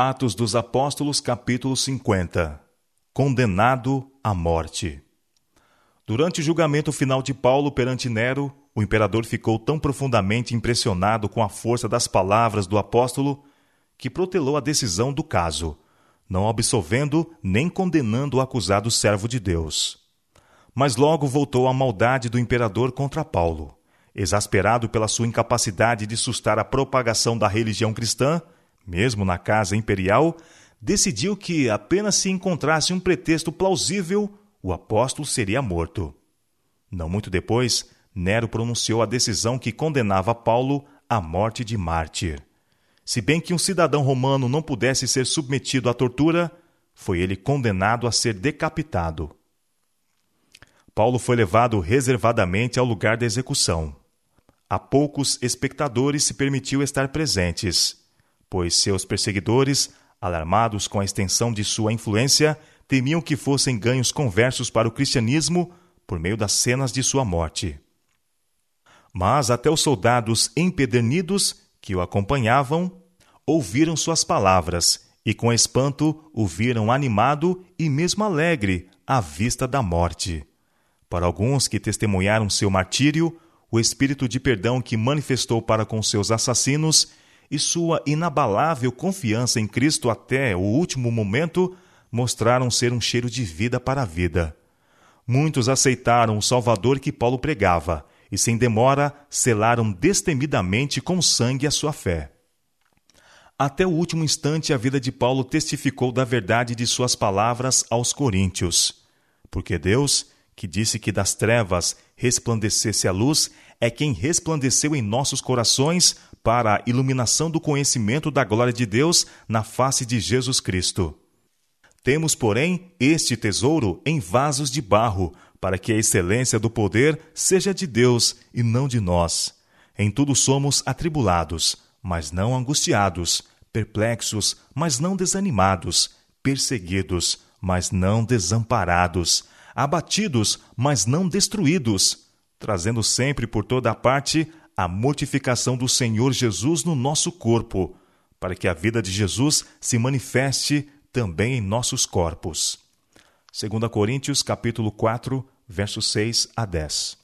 Atos dos Apóstolos, capítulo 50 Condenado à morte. Durante o julgamento final de Paulo perante Nero, o imperador ficou tão profundamente impressionado com a força das palavras do apóstolo que protelou a decisão do caso, não absolvendo nem condenando o acusado servo de Deus. Mas logo voltou a maldade do imperador contra Paulo. Exasperado pela sua incapacidade de sustar a propagação da religião cristã, mesmo na casa imperial, decidiu que apenas se encontrasse um pretexto plausível, o apóstolo seria morto. Não muito depois, Nero pronunciou a decisão que condenava Paulo à morte de mártir. Se bem que um cidadão romano não pudesse ser submetido à tortura, foi ele condenado a ser decapitado. Paulo foi levado reservadamente ao lugar da execução. A poucos espectadores se permitiu estar presentes, pois seus perseguidores alarmados com a extensão de sua influência, temiam que fossem ganhos conversos para o cristianismo por meio das cenas de sua morte. Mas até os soldados empedernidos que o acompanhavam ouviram suas palavras e com espanto o viram animado e mesmo alegre à vista da morte. Para alguns que testemunharam seu martírio, o espírito de perdão que manifestou para com seus assassinos e sua inabalável confiança em Cristo até o último momento mostraram ser um cheiro de vida para a vida. Muitos aceitaram o Salvador que Paulo pregava e, sem demora, selaram destemidamente com sangue a sua fé. Até o último instante, a vida de Paulo testificou da verdade de suas palavras aos coríntios. Porque Deus, que disse que das trevas resplandecesse a luz, é quem resplandeceu em nossos corações para a iluminação do conhecimento da glória de Deus na face de Jesus Cristo. Temos, porém, este tesouro em vasos de barro, para que a excelência do poder seja de Deus e não de nós. Em tudo somos atribulados, mas não angustiados, perplexos, mas não desanimados, perseguidos, mas não desamparados, abatidos, mas não destruídos, trazendo sempre por toda a parte a mortificação do Senhor Jesus no nosso corpo, para que a vida de Jesus se manifeste também em nossos corpos. 2 Coríntios capítulo 4, versos 6 a 10.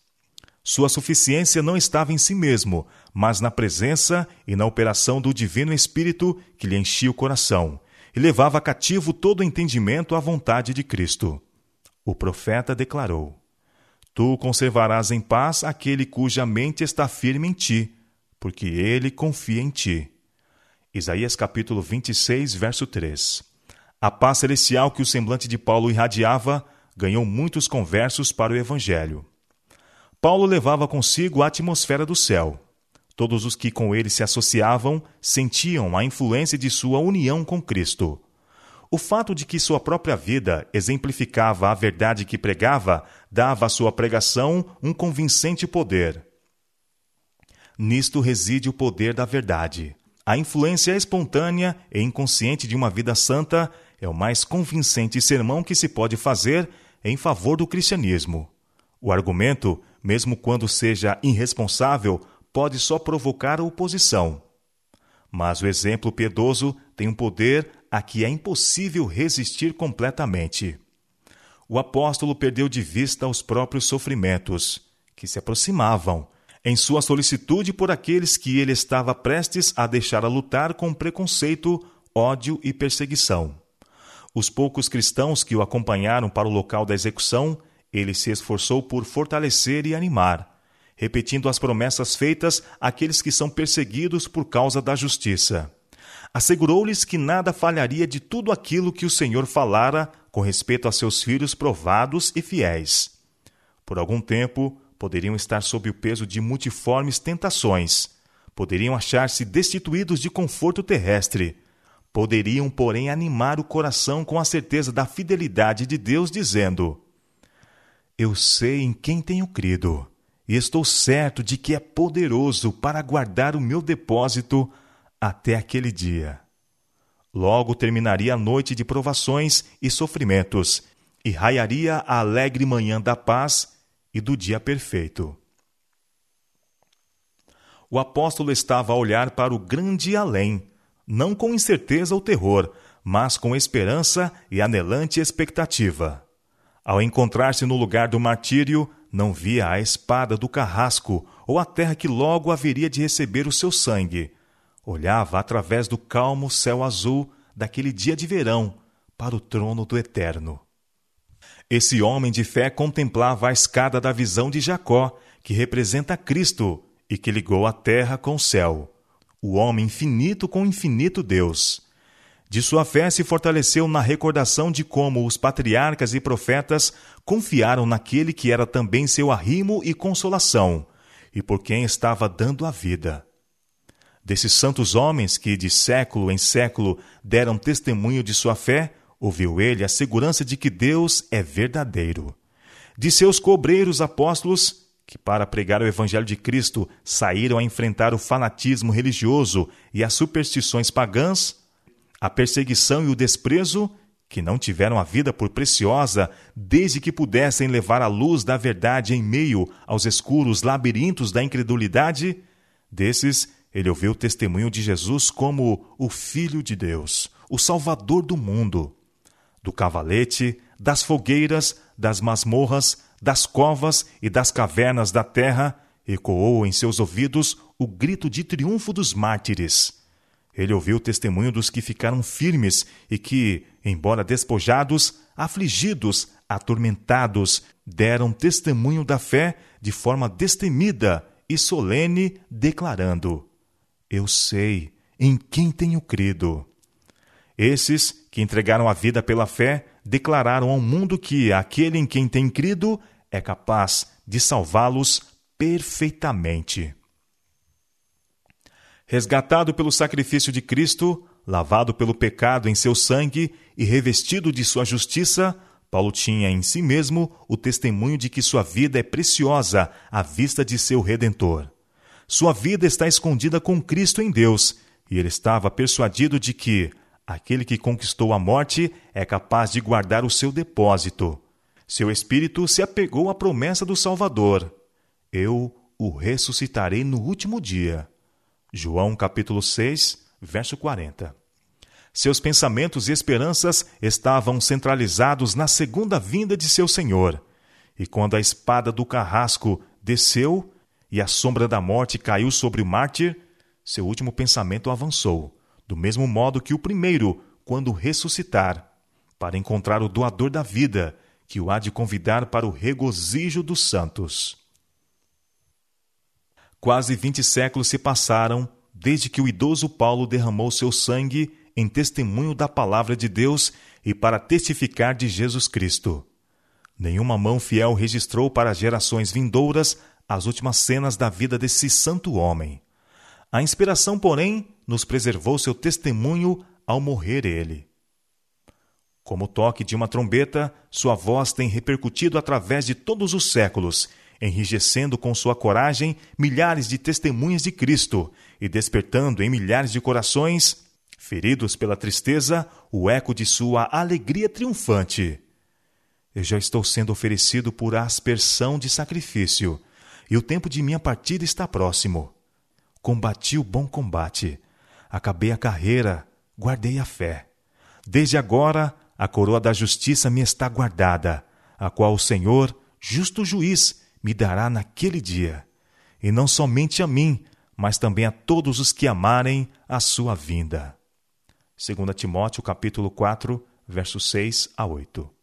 Sua suficiência não estava em si mesmo, mas na presença e na operação do Divino Espírito que lhe enchia o coração e levava cativo todo o entendimento à vontade de Cristo. O profeta declarou: Tu conservarás em paz aquele cuja mente está firme em ti, porque ele confia em ti. Isaías capítulo 26, verso 3. A paz celestial que o semblante de Paulo irradiava ganhou muitos conversos para o evangelho. Paulo levava consigo a atmosfera do céu. Todos os que com ele se associavam sentiam a influência de sua união com Cristo. O fato de que sua própria vida exemplificava a verdade que pregava dava à sua pregação um convincente poder. Nisto reside o poder da verdade. A influência espontânea e inconsciente de uma vida santa é o mais convincente sermão que se pode fazer em favor do cristianismo. O argumento, mesmo quando seja irresponsável, pode só provocar oposição. Mas o exemplo piedoso tem um poder a que é impossível resistir completamente. O apóstolo perdeu de vista os próprios sofrimentos, que se aproximavam, em sua solicitude por aqueles que ele estava prestes a deixar a lutar com preconceito, ódio e perseguição. Os poucos cristãos que o acompanharam para o local da execução, ele se esforçou por fortalecer e animar, repetindo as promessas feitas àqueles que são perseguidos por causa da justiça assegurou-lhes que nada falharia de tudo aquilo que o Senhor falara com respeito a seus filhos provados e fiéis. Por algum tempo, poderiam estar sob o peso de multiformes tentações, poderiam achar-se destituídos de conforto terrestre, poderiam, porém, animar o coração com a certeza da fidelidade de Deus, dizendo: Eu sei em quem tenho crido, e estou certo de que é poderoso para guardar o meu depósito até aquele dia. Logo terminaria a noite de provações e sofrimentos, e raiaria a alegre manhã da paz e do dia perfeito. O apóstolo estava a olhar para o grande além, não com incerteza ou terror, mas com esperança e anelante expectativa. Ao encontrar-se no lugar do martírio, não via a espada do carrasco ou a terra que logo haveria de receber o seu sangue. Olhava através do calmo céu azul daquele dia de verão para o trono do Eterno. Esse homem de fé contemplava a escada da visão de Jacó, que representa Cristo e que ligou a terra com o céu, o homem infinito com o infinito Deus. De sua fé se fortaleceu na recordação de como os patriarcas e profetas confiaram naquele que era também seu arrimo e consolação, e por quem estava dando a vida. Desses santos homens que, de século em século, deram testemunho de sua fé, ouviu ele a segurança de que Deus é verdadeiro. De seus cobreiros apóstolos, que para pregar o Evangelho de Cristo saíram a enfrentar o fanatismo religioso e as superstições pagãs, a perseguição e o desprezo, que não tiveram a vida por preciosa desde que pudessem levar a luz da verdade em meio aos escuros labirintos da incredulidade, desses ele ouviu o testemunho de Jesus como o Filho de Deus, o Salvador do mundo. Do cavalete, das fogueiras, das masmorras, das covas e das cavernas da terra, ecoou em seus ouvidos o grito de triunfo dos mártires. Ele ouviu o testemunho dos que ficaram firmes e que, embora despojados, afligidos, atormentados, deram testemunho da fé de forma destemida e solene, declarando: Eu sei em quem tenho crido. Esses que entregaram a vida pela fé declararam ao mundo que aquele em quem tem crido é capaz de salvá-los perfeitamente. Resgatado pelo sacrifício de Cristo, lavado pelo pecado em seu sangue e revestido de sua justiça, Paulo tinha em si mesmo o testemunho de que sua vida é preciosa à vista de seu Redentor. Sua vida está escondida com Cristo em Deus, e ele estava persuadido de que aquele que conquistou a morte é capaz de guardar o seu depósito. Seu espírito se apegou à promessa do Salvador: Eu o ressuscitarei no último dia. João capítulo 6, verso 40. Seus pensamentos e esperanças estavam centralizados na segunda vinda de seu Senhor. E quando a espada do carrasco desceu e a sombra da morte caiu sobre o mártir, seu último pensamento avançou, do mesmo modo que o primeiro, quando ressuscitar, para encontrar o doador da vida, que o há de convidar para o regozijo dos santos. Quase vinte séculos se passaram desde que o idoso Paulo derramou seu sangue em testemunho da palavra de Deus e para testificar de Jesus Cristo. Nenhuma mão fiel registrou para gerações vindouras as últimas cenas da vida desse santo homem. A inspiração, porém, nos preservou seu testemunho ao morrer ele. Como o toque de uma trombeta, sua voz tem repercutido através de todos os séculos enrijecendo com sua coragem milhares de testemunhas de Cristo e despertando em milhares de corações, feridos pela tristeza, o eco de sua alegria triunfante. Eu já estou sendo oferecido por aspersão de sacrifício, e o tempo de minha partida está próximo. Combati o bom combate, acabei a carreira, guardei a fé. Desde agora, a coroa da justiça me está guardada, a qual o Senhor, justo juiz, me dará naquele dia, e não somente a mim, mas também a todos os que amarem a sua vinda. 2 Timóteo capítulo 4, versos 6 a 8.